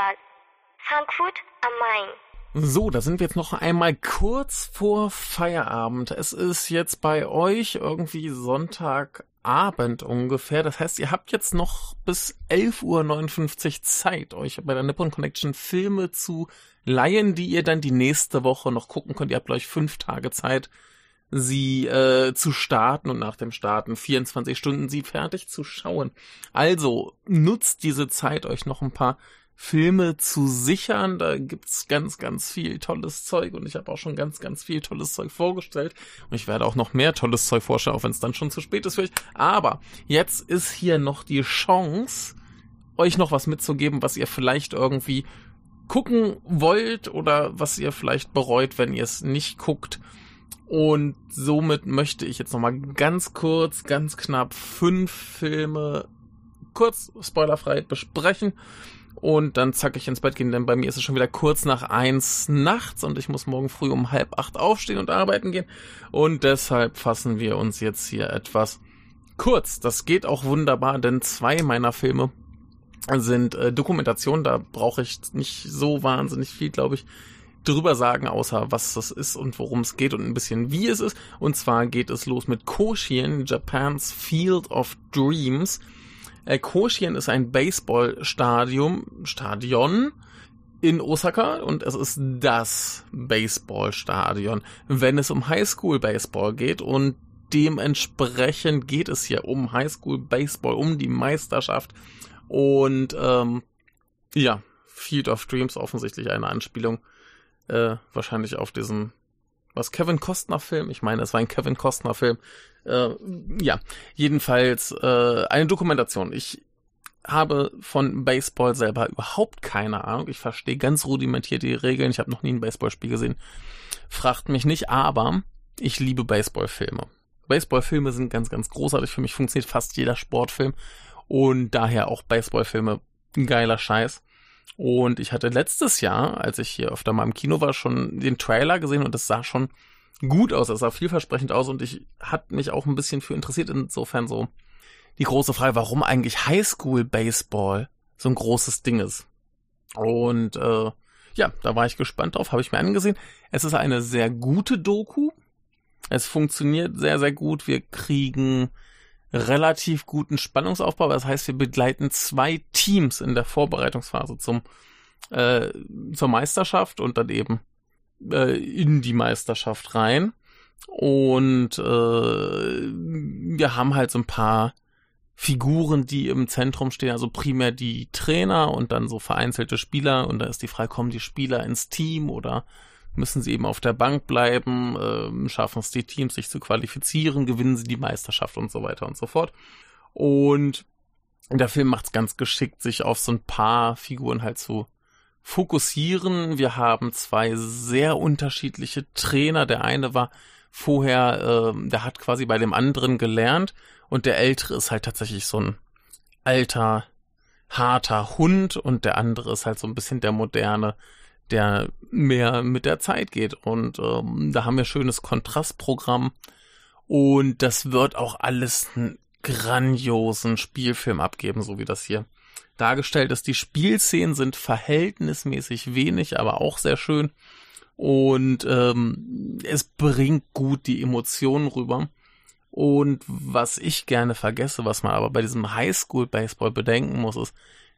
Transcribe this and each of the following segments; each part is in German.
Filmfestival, Frankfurt am Main. So, da sind wir jetzt noch einmal kurz vor Feierabend. Es ist jetzt bei euch irgendwie Sonntagabend ungefähr. Das heißt, ihr habt jetzt noch bis 11.59 Uhr Zeit, euch bei der Nippon Connection Filme zu leihen, die ihr dann die nächste Woche noch gucken könnt. Ihr habt euch fünf Tage Zeit, sie äh, zu starten und nach dem Starten 24 Stunden sie fertig zu schauen. Also nutzt diese Zeit, euch noch ein paar Filme zu sichern. Da gibt's ganz, ganz viel tolles Zeug und ich habe auch schon ganz, ganz viel tolles Zeug vorgestellt. Und ich werde auch noch mehr tolles Zeug vorstellen, auch wenn es dann schon zu spät ist für euch. Aber jetzt ist hier noch die Chance, euch noch was mitzugeben, was ihr vielleicht irgendwie gucken wollt oder was ihr vielleicht bereut, wenn ihr es nicht guckt. Und somit möchte ich jetzt nochmal ganz kurz, ganz knapp fünf Filme kurz spoilerfrei besprechen und dann zack ich ins Bett gehen, denn bei mir ist es schon wieder kurz nach eins nachts und ich muss morgen früh um halb acht aufstehen und arbeiten gehen. Und deshalb fassen wir uns jetzt hier etwas kurz. Das geht auch wunderbar, denn zwei meiner Filme sind äh, Dokumentationen. Da brauche ich nicht so wahnsinnig viel, glaube ich, drüber sagen, außer was das ist und worum es geht und ein bisschen wie es ist. Und zwar geht es los mit Koshien, Japan's Field of Dreams. Äh, Koshien ist ein Baseballstadion, Stadion in Osaka und es ist das Baseballstadion, wenn es um Highschool Baseball geht und dementsprechend geht es hier um Highschool Baseball, um die Meisterschaft und ähm, ja, Field of Dreams offensichtlich eine Anspielung äh, wahrscheinlich auf diesen was Kevin Costner Film, ich meine, es war ein Kevin Costner Film, äh, ja, jedenfalls äh, eine Dokumentation. Ich habe von Baseball selber überhaupt keine Ahnung. Ich verstehe ganz rudimentiert die Regeln. Ich habe noch nie ein Baseballspiel gesehen. Fragt mich nicht, aber ich liebe Baseballfilme. Baseballfilme sind ganz, ganz großartig. Für mich funktioniert fast jeder Sportfilm und daher auch Baseballfilme ein geiler Scheiß. Und ich hatte letztes Jahr, als ich hier öfter mal im Kino war, schon den Trailer gesehen und es sah schon gut aus, es sah vielversprechend aus und ich hat mich auch ein bisschen für interessiert, insofern so die große Frage, warum eigentlich Highschool Baseball so ein großes Ding ist. Und äh, ja, da war ich gespannt drauf, habe ich mir angesehen. Es ist eine sehr gute Doku. Es funktioniert sehr, sehr gut. Wir kriegen relativ guten Spannungsaufbau. Das heißt, wir begleiten zwei Teams in der Vorbereitungsphase zum äh, zur Meisterschaft und dann eben äh, in die Meisterschaft rein. Und äh, wir haben halt so ein paar Figuren, die im Zentrum stehen, also primär die Trainer und dann so vereinzelte Spieler. Und da ist die Frage, kommen die Spieler ins Team oder müssen sie eben auf der Bank bleiben, äh, schaffen es die Teams, sich zu qualifizieren, gewinnen sie die Meisterschaft und so weiter und so fort. Und der Film macht es ganz geschickt, sich auf so ein paar Figuren halt zu fokussieren. Wir haben zwei sehr unterschiedliche Trainer. Der eine war vorher, äh, der hat quasi bei dem anderen gelernt und der ältere ist halt tatsächlich so ein alter, harter Hund und der andere ist halt so ein bisschen der moderne, der mehr mit der Zeit geht. Und ähm, da haben wir schönes Kontrastprogramm und das wird auch alles einen grandiosen Spielfilm abgeben, so wie das hier dargestellt ist. Die Spielszenen sind verhältnismäßig wenig, aber auch sehr schön. Und ähm, es bringt gut die Emotionen rüber. Und was ich gerne vergesse, was man aber bei diesem Highschool-Baseball bedenken muss, ist,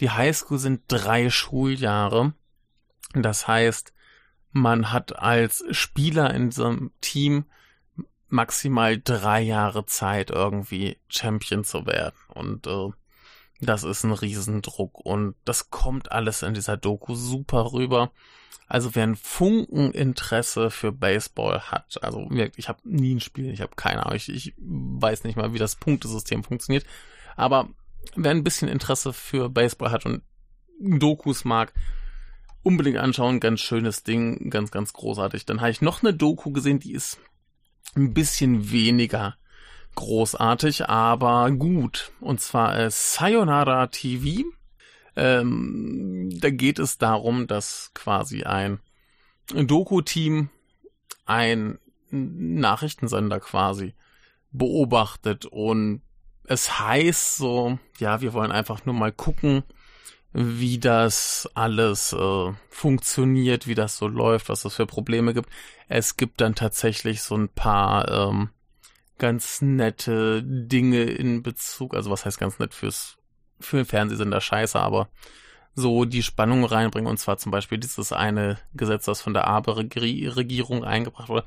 die Highschool sind drei Schuljahre. Das heißt, man hat als Spieler in so einem Team maximal drei Jahre Zeit, irgendwie Champion zu werden. Und äh, das ist ein Riesendruck und das kommt alles in dieser Doku super rüber. Also wer ein Funkeninteresse für Baseball hat, also ich habe nie ein Spiel, ich habe keine Ahnung, ich, ich weiß nicht mal, wie das Punktesystem funktioniert, aber wer ein bisschen Interesse für Baseball hat und Dokus mag, unbedingt anschauen, ganz schönes Ding, ganz, ganz großartig. Dann habe ich noch eine Doku gesehen, die ist ein bisschen weniger großartig, aber gut. Und zwar äh, Sayonara TV. Ähm, da geht es darum, dass quasi ein Doku-Team ein Nachrichtensender quasi beobachtet und es heißt so, ja, wir wollen einfach nur mal gucken, wie das alles äh, funktioniert, wie das so läuft, was es für Probleme gibt. Es gibt dann tatsächlich so ein paar ähm, ganz nette Dinge in Bezug, also was heißt ganz nett fürs für den Fernsehsender scheiße, aber so die Spannung reinbringen und zwar zum Beispiel dieses eine Gesetz, das von der Abe-Regierung eingebracht wurde,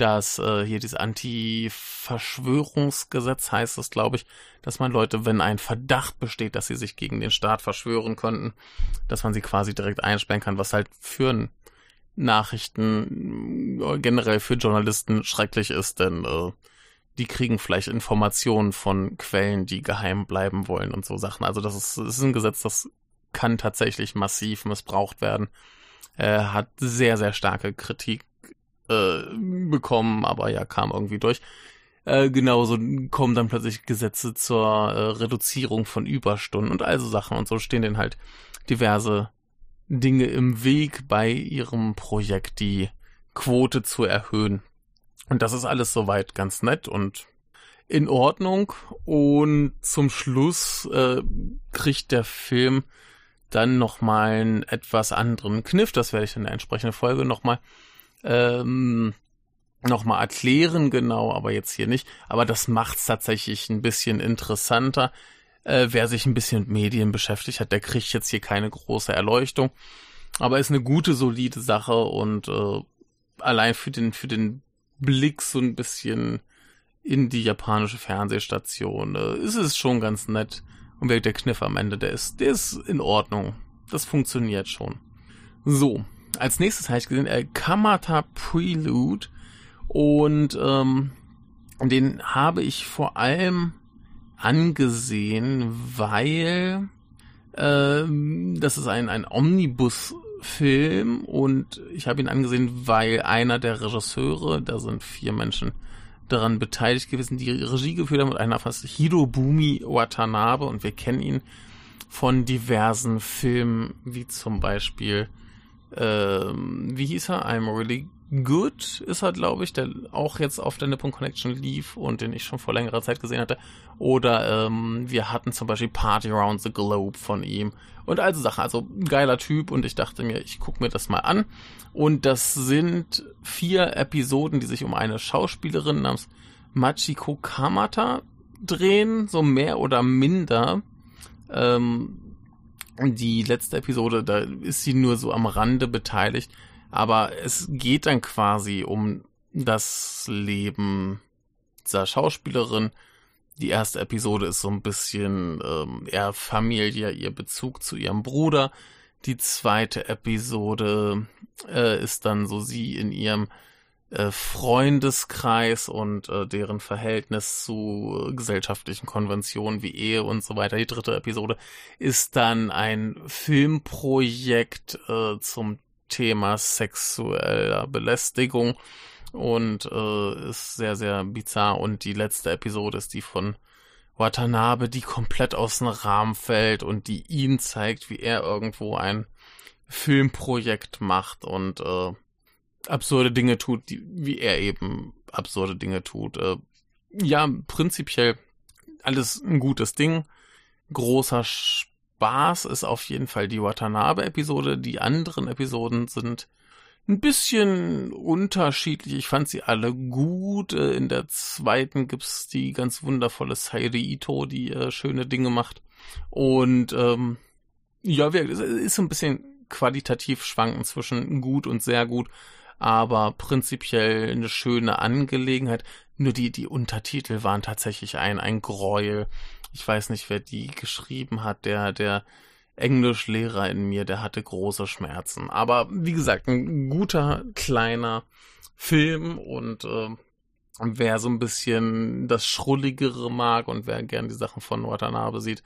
dass äh, hier dieses Anti-Verschwörungsgesetz heißt es, glaube ich, dass man Leute, wenn ein Verdacht besteht, dass sie sich gegen den Staat verschwören könnten, dass man sie quasi direkt einsperren kann, was halt für Nachrichten äh, generell für Journalisten schrecklich ist, denn äh, die kriegen vielleicht Informationen von Quellen, die geheim bleiben wollen und so Sachen. Also das ist, das ist ein Gesetz, das kann tatsächlich massiv missbraucht werden. Äh, hat sehr, sehr starke Kritik äh, bekommen, aber ja, kam irgendwie durch. Äh, genauso kommen dann plötzlich Gesetze zur äh, Reduzierung von Überstunden und also Sachen und so stehen denen halt diverse Dinge im Weg bei ihrem Projekt, die Quote zu erhöhen. Und das ist alles soweit ganz nett und in Ordnung. Und zum Schluss äh, kriegt der Film dann nochmal einen etwas anderen Kniff. Das werde ich in der entsprechenden Folge nochmal ähm, nochmal erklären, genau, aber jetzt hier nicht. Aber das macht's tatsächlich ein bisschen interessanter. Äh, wer sich ein bisschen mit Medien beschäftigt hat, der kriegt jetzt hier keine große Erleuchtung. Aber ist eine gute, solide Sache und äh, allein für den, für den Blick so ein bisschen in die japanische Fernsehstation äh, ist es schon ganz nett. Und wer der Kniff am Ende, der ist, der ist in Ordnung. Das funktioniert schon. So, als nächstes habe ich gesehen, äh, Kamata Prelude. Und ähm, den habe ich vor allem angesehen, weil ähm, das ist ein, ein Omnibus-Film. Und ich habe ihn angesehen, weil einer der Regisseure, da sind vier Menschen daran beteiligt gewesen, die Regie geführt haben. Und einer fast Hirobumi Watanabe. Und wir kennen ihn von diversen Filmen, wie zum Beispiel ähm, wie hieß er? I'm Really Good ist er, glaube ich, der auch jetzt auf der Nippon Connection lief und den ich schon vor längerer Zeit gesehen hatte. Oder ähm, wir hatten zum Beispiel Party Around the Globe von ihm und also Sachen. Also geiler Typ und ich dachte mir, ich gucke mir das mal an. Und das sind vier Episoden, die sich um eine Schauspielerin namens Machiko Kamata drehen, so mehr oder minder. Ähm, die letzte Episode, da ist sie nur so am Rande beteiligt, aber es geht dann quasi um das Leben dieser Schauspielerin. Die erste Episode ist so ein bisschen ähm, eher Familie, ihr Bezug zu ihrem Bruder. Die zweite Episode äh, ist dann so sie in ihrem äh, Freundeskreis und äh, deren Verhältnis zu äh, gesellschaftlichen Konventionen wie Ehe und so weiter. Die dritte Episode ist dann ein Filmprojekt äh, zum Thema sexueller Belästigung und äh, ist sehr, sehr bizarr. Und die letzte Episode ist die von Watanabe, die komplett aus dem Rahmen fällt und die ihn zeigt, wie er irgendwo ein Filmprojekt macht und äh, absurde Dinge tut, die, wie er eben absurde Dinge tut. Äh, ja, prinzipiell alles ein gutes Ding. Großer Spaß ist auf jeden Fall die Watanabe-Episode. Die anderen Episoden sind ein bisschen unterschiedlich. Ich fand sie alle gut. Äh, in der zweiten gibt's die ganz wundervolle Sairi Ito, die äh, schöne Dinge macht. Und ähm, ja, es ist so ein bisschen qualitativ schwanken zwischen gut und sehr gut aber prinzipiell eine schöne Angelegenheit. Nur die, die Untertitel waren tatsächlich ein, ein Gräuel. Ich weiß nicht, wer die geschrieben hat, der, der Englischlehrer in mir, der hatte große Schmerzen. Aber wie gesagt, ein guter, kleiner Film und äh, wer so ein bisschen das Schrulligere mag und wer gern die Sachen von Watanabe sieht,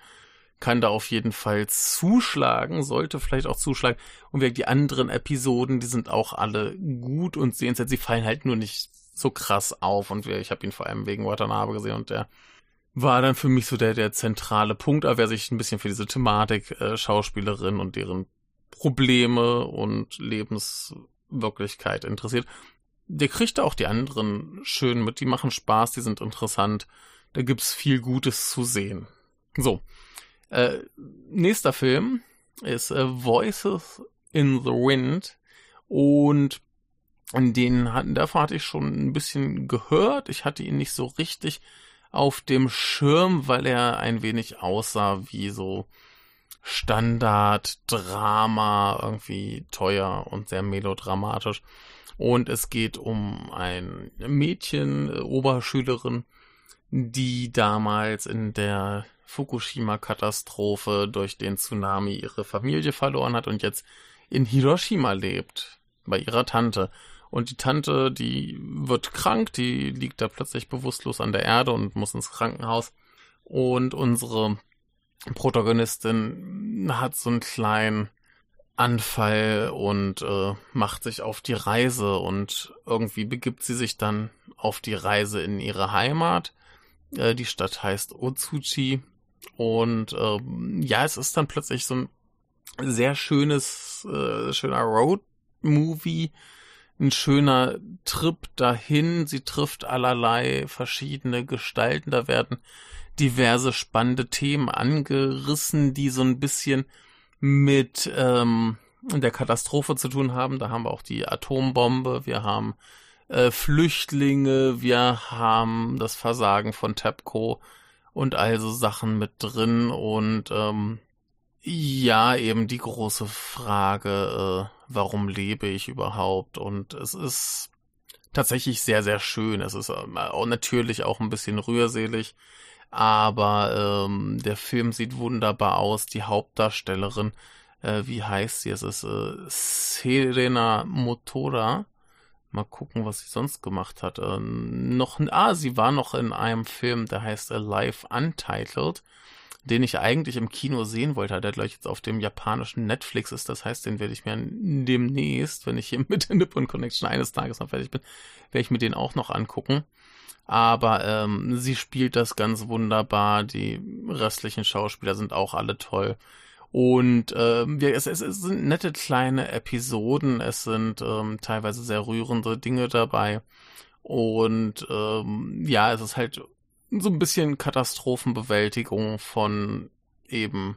kann da auf jeden Fall zuschlagen, sollte vielleicht auch zuschlagen. Und die anderen Episoden, die sind auch alle gut und sehenswert. Sie fallen halt nur nicht so krass auf. Und ich habe ihn vor allem wegen Watanabe gesehen und der war dann für mich so der, der zentrale Punkt. Aber wer sich ein bisschen für diese Thematik, äh, Schauspielerin und deren Probleme und Lebenswirklichkeit interessiert, der kriegt auch die anderen schön mit. Die machen Spaß, die sind interessant da gibt's viel Gutes zu sehen. So, äh, nächster Film ist äh, Voices in the Wind und den hatten, davon hatte ich schon ein bisschen gehört. Ich hatte ihn nicht so richtig auf dem Schirm, weil er ein wenig aussah wie so Standard-Drama, irgendwie teuer und sehr melodramatisch. Und es geht um ein Mädchen, äh, Oberschülerin, die damals in der Fukushima-Katastrophe durch den Tsunami ihre Familie verloren hat und jetzt in Hiroshima lebt, bei ihrer Tante. Und die Tante, die wird krank, die liegt da plötzlich bewusstlos an der Erde und muss ins Krankenhaus. Und unsere Protagonistin hat so einen kleinen Anfall und äh, macht sich auf die Reise und irgendwie begibt sie sich dann auf die Reise in ihre Heimat. Äh, die Stadt heißt Otsuchi und äh, ja, es ist dann plötzlich so ein sehr schönes, äh, schöner Road-Movie ein schöner Trip dahin. Sie trifft allerlei verschiedene Gestalten. Da werden diverse spannende Themen angerissen, die so ein bisschen mit ähm, der Katastrophe zu tun haben. Da haben wir auch die Atombombe, wir haben äh, Flüchtlinge, wir haben das Versagen von TEPCO und also Sachen mit drin und ähm, ja, eben die große Frage, äh, warum lebe ich überhaupt? Und es ist tatsächlich sehr, sehr schön. Es ist ähm, natürlich auch ein bisschen rührselig, aber ähm, der Film sieht wunderbar aus. Die Hauptdarstellerin, äh, wie heißt sie? Es ist äh, Serena Motora. Mal gucken, was sie sonst gemacht hat. Äh, noch, ah, sie war noch in einem Film, der heißt Alive Untitled den ich eigentlich im Kino sehen wollte, der gleich jetzt auf dem japanischen Netflix ist. Das heißt, den werde ich mir demnächst, wenn ich hier mit der Nippon Connection eines Tages noch fertig bin, werde ich mir den auch noch angucken. Aber ähm, sie spielt das ganz wunderbar. Die restlichen Schauspieler sind auch alle toll. Und ähm, ja, es, es, es sind nette kleine Episoden. Es sind ähm, teilweise sehr rührende Dinge dabei. Und ähm, ja, es ist halt so ein bisschen Katastrophenbewältigung von eben,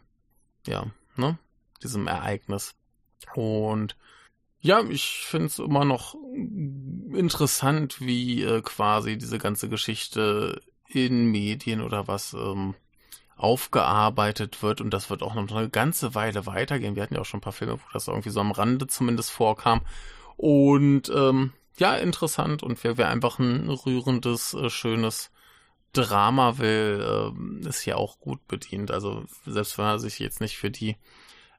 ja, ne, diesem Ereignis. Und ja, ich finde es immer noch interessant, wie äh, quasi diese ganze Geschichte in Medien oder was ähm, aufgearbeitet wird und das wird auch noch eine ganze Weile weitergehen. Wir hatten ja auch schon ein paar Filme, wo das irgendwie so am Rande zumindest vorkam. Und ähm, ja, interessant und wäre wär einfach ein rührendes, äh, schönes Drama will, äh, ist hier auch gut bedient. Also selbst wenn er sich jetzt nicht für die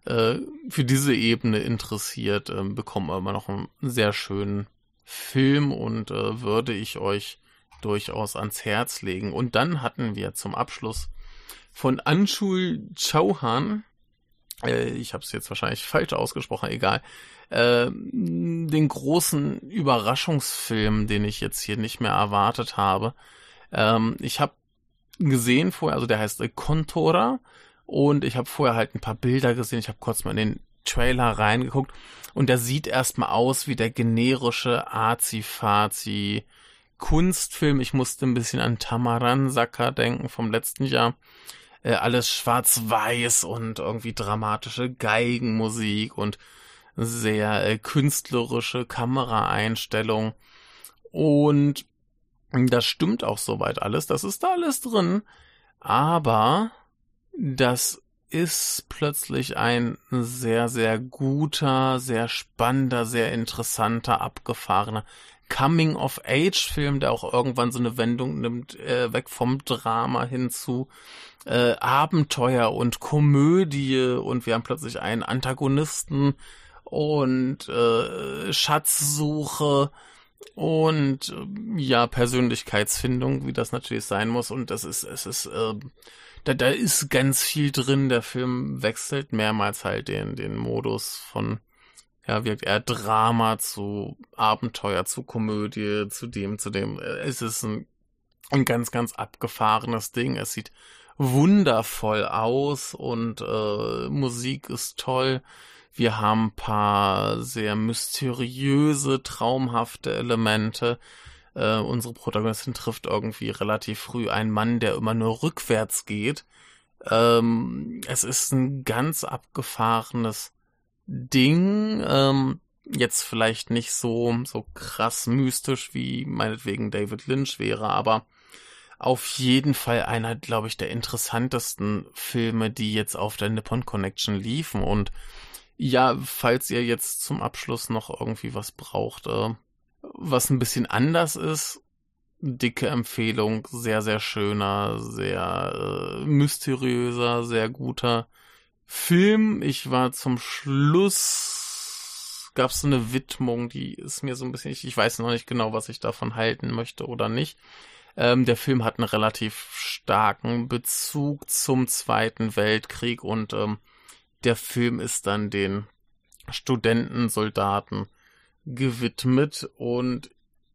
äh, für diese Ebene interessiert, äh, bekommt man immer noch einen sehr schönen Film und äh, würde ich euch durchaus ans Herz legen. Und dann hatten wir zum Abschluss von Anshul Chauhan, äh, ich habe es jetzt wahrscheinlich falsch ausgesprochen, egal, äh, den großen Überraschungsfilm, den ich jetzt hier nicht mehr erwartet habe. Ähm, ich habe gesehen vorher, also der heißt Contora und ich habe vorher halt ein paar Bilder gesehen. Ich habe kurz mal in den Trailer reingeguckt und der sieht erstmal aus wie der generische Azi-Fazi Kunstfilm. Ich musste ein bisschen an Tamaran-Sacker denken vom letzten Jahr. Äh, alles schwarz-weiß und irgendwie dramatische Geigenmusik und sehr äh, künstlerische Kameraeinstellung. Und das stimmt auch soweit alles, das ist da alles drin. Aber das ist plötzlich ein sehr, sehr guter, sehr spannender, sehr interessanter, abgefahrener Coming-of-Age-Film, der auch irgendwann so eine Wendung nimmt, äh, weg vom Drama hin zu äh, Abenteuer und Komödie und wir haben plötzlich einen Antagonisten und äh, Schatzsuche und ja, Persönlichkeitsfindung, wie das natürlich sein muss. Und das ist, es ist, äh, da, da ist ganz viel drin. Der Film wechselt mehrmals halt den, den Modus von, ja, wirkt eher Drama zu Abenteuer, zu Komödie, zu dem, zu dem. Es ist ein, ein ganz, ganz abgefahrenes Ding. Es sieht wundervoll aus und äh, Musik ist toll. Wir haben ein paar sehr mysteriöse, traumhafte Elemente. Äh, unsere Protagonistin trifft irgendwie relativ früh einen Mann, der immer nur rückwärts geht. Ähm, es ist ein ganz abgefahrenes Ding. Ähm, jetzt vielleicht nicht so, so krass mystisch wie meinetwegen David Lynch wäre, aber auf jeden Fall einer, glaube ich, der interessantesten Filme, die jetzt auf der Nippon Connection liefen. Und ja, falls ihr jetzt zum Abschluss noch irgendwie was braucht, äh, was ein bisschen anders ist, dicke Empfehlung, sehr, sehr schöner, sehr äh, mysteriöser, sehr guter Film. Ich war zum Schluss, gab es eine Widmung, die ist mir so ein bisschen, ich, ich weiß noch nicht genau, was ich davon halten möchte oder nicht. Ähm, der Film hat einen relativ starken Bezug zum Zweiten Weltkrieg und ähm, der Film ist dann den Studenten, Soldaten gewidmet und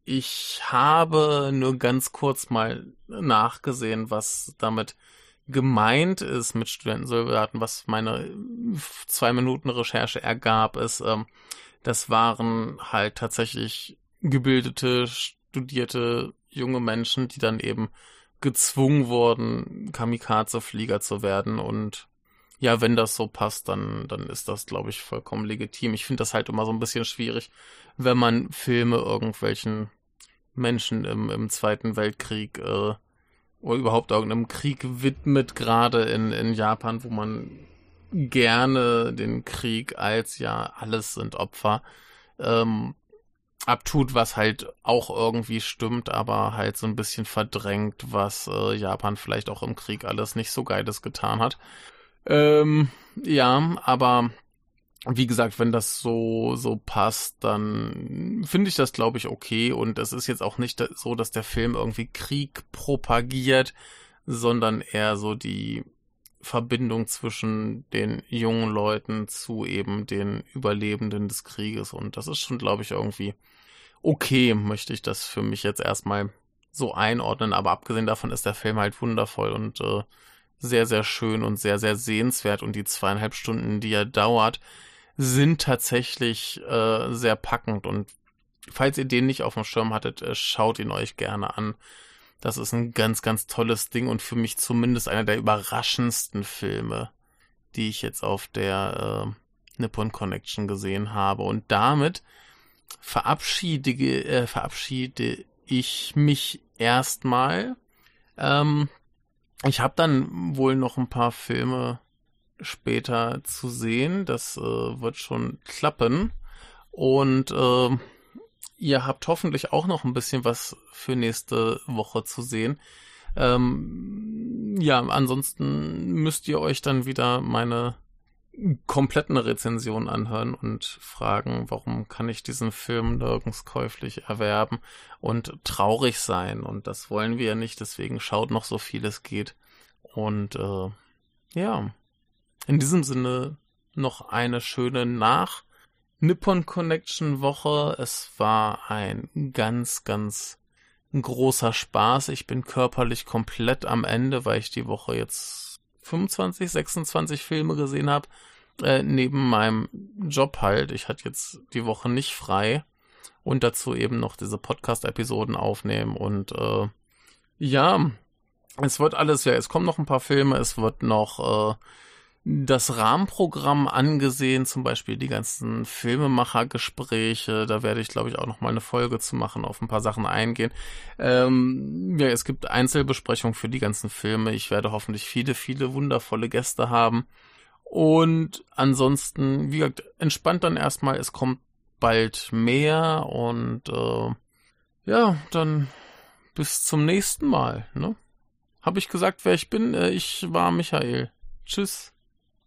ich habe nur ganz kurz mal nachgesehen, was damit gemeint ist mit Studentensoldaten, was meine zwei Minuten Recherche ergab, ist, ähm, das waren halt tatsächlich gebildete, studierte junge Menschen, die dann eben gezwungen wurden, Kamikaze-Flieger zu werden. Und ja, wenn das so passt, dann, dann ist das, glaube ich, vollkommen legitim. Ich finde das halt immer so ein bisschen schwierig, wenn man Filme irgendwelchen Menschen im, im Zweiten Weltkrieg äh, oder überhaupt irgendeinem Krieg widmet, gerade in, in Japan, wo man gerne den Krieg als ja alles sind Opfer ähm, abtut, was halt auch irgendwie stimmt, aber halt so ein bisschen verdrängt, was äh, Japan vielleicht auch im Krieg alles nicht so geiles getan hat. Ähm, ja, aber wie gesagt, wenn das so so passt, dann finde ich das glaube ich okay und es ist jetzt auch nicht so, dass der Film irgendwie Krieg propagiert, sondern eher so die Verbindung zwischen den jungen Leuten zu eben den Überlebenden des Krieges. Und das ist schon, glaube ich, irgendwie okay, möchte ich das für mich jetzt erstmal so einordnen. Aber abgesehen davon ist der Film halt wundervoll und äh, sehr, sehr schön und sehr, sehr sehenswert. Und die zweieinhalb Stunden, die er dauert, sind tatsächlich äh, sehr packend. Und falls ihr den nicht auf dem Schirm hattet, äh, schaut ihn euch gerne an. Das ist ein ganz, ganz tolles Ding und für mich zumindest einer der überraschendsten Filme, die ich jetzt auf der äh, Nippon Connection gesehen habe. Und damit verabschiede, äh, verabschiede ich mich erstmal. Ähm, ich habe dann wohl noch ein paar Filme später zu sehen. Das äh, wird schon klappen. Und äh, ihr habt hoffentlich auch noch ein bisschen was für nächste Woche zu sehen. Ähm, ja, ansonsten müsst ihr euch dann wieder meine kompletten Rezensionen anhören und fragen, warum kann ich diesen Film nirgends käuflich erwerben und traurig sein. Und das wollen wir ja nicht, deswegen schaut noch so viel es geht. Und äh, ja, in diesem Sinne noch eine schöne Nach- Nippon Connection Woche. Es war ein ganz, ganz großer Spaß. Ich bin körperlich komplett am Ende, weil ich die Woche jetzt 25, 26 Filme gesehen habe. Äh, neben meinem Job halt. Ich hatte jetzt die Woche nicht frei. Und dazu eben noch diese Podcast-Episoden aufnehmen. Und äh, ja, es wird alles, ja, es kommen noch ein paar Filme, es wird noch äh, das Rahmenprogramm angesehen, zum Beispiel die ganzen Filmemachergespräche. Da werde ich, glaube ich, auch noch mal eine Folge zu machen, auf ein paar Sachen eingehen. Ähm, ja, es gibt Einzelbesprechungen für die ganzen Filme. Ich werde hoffentlich viele, viele wundervolle Gäste haben. Und ansonsten, wie gesagt, entspannt dann erstmal. Es kommt bald mehr und äh, ja, dann bis zum nächsten Mal. Ne? Habe ich gesagt, wer ich bin? Äh, ich war Michael. Tschüss.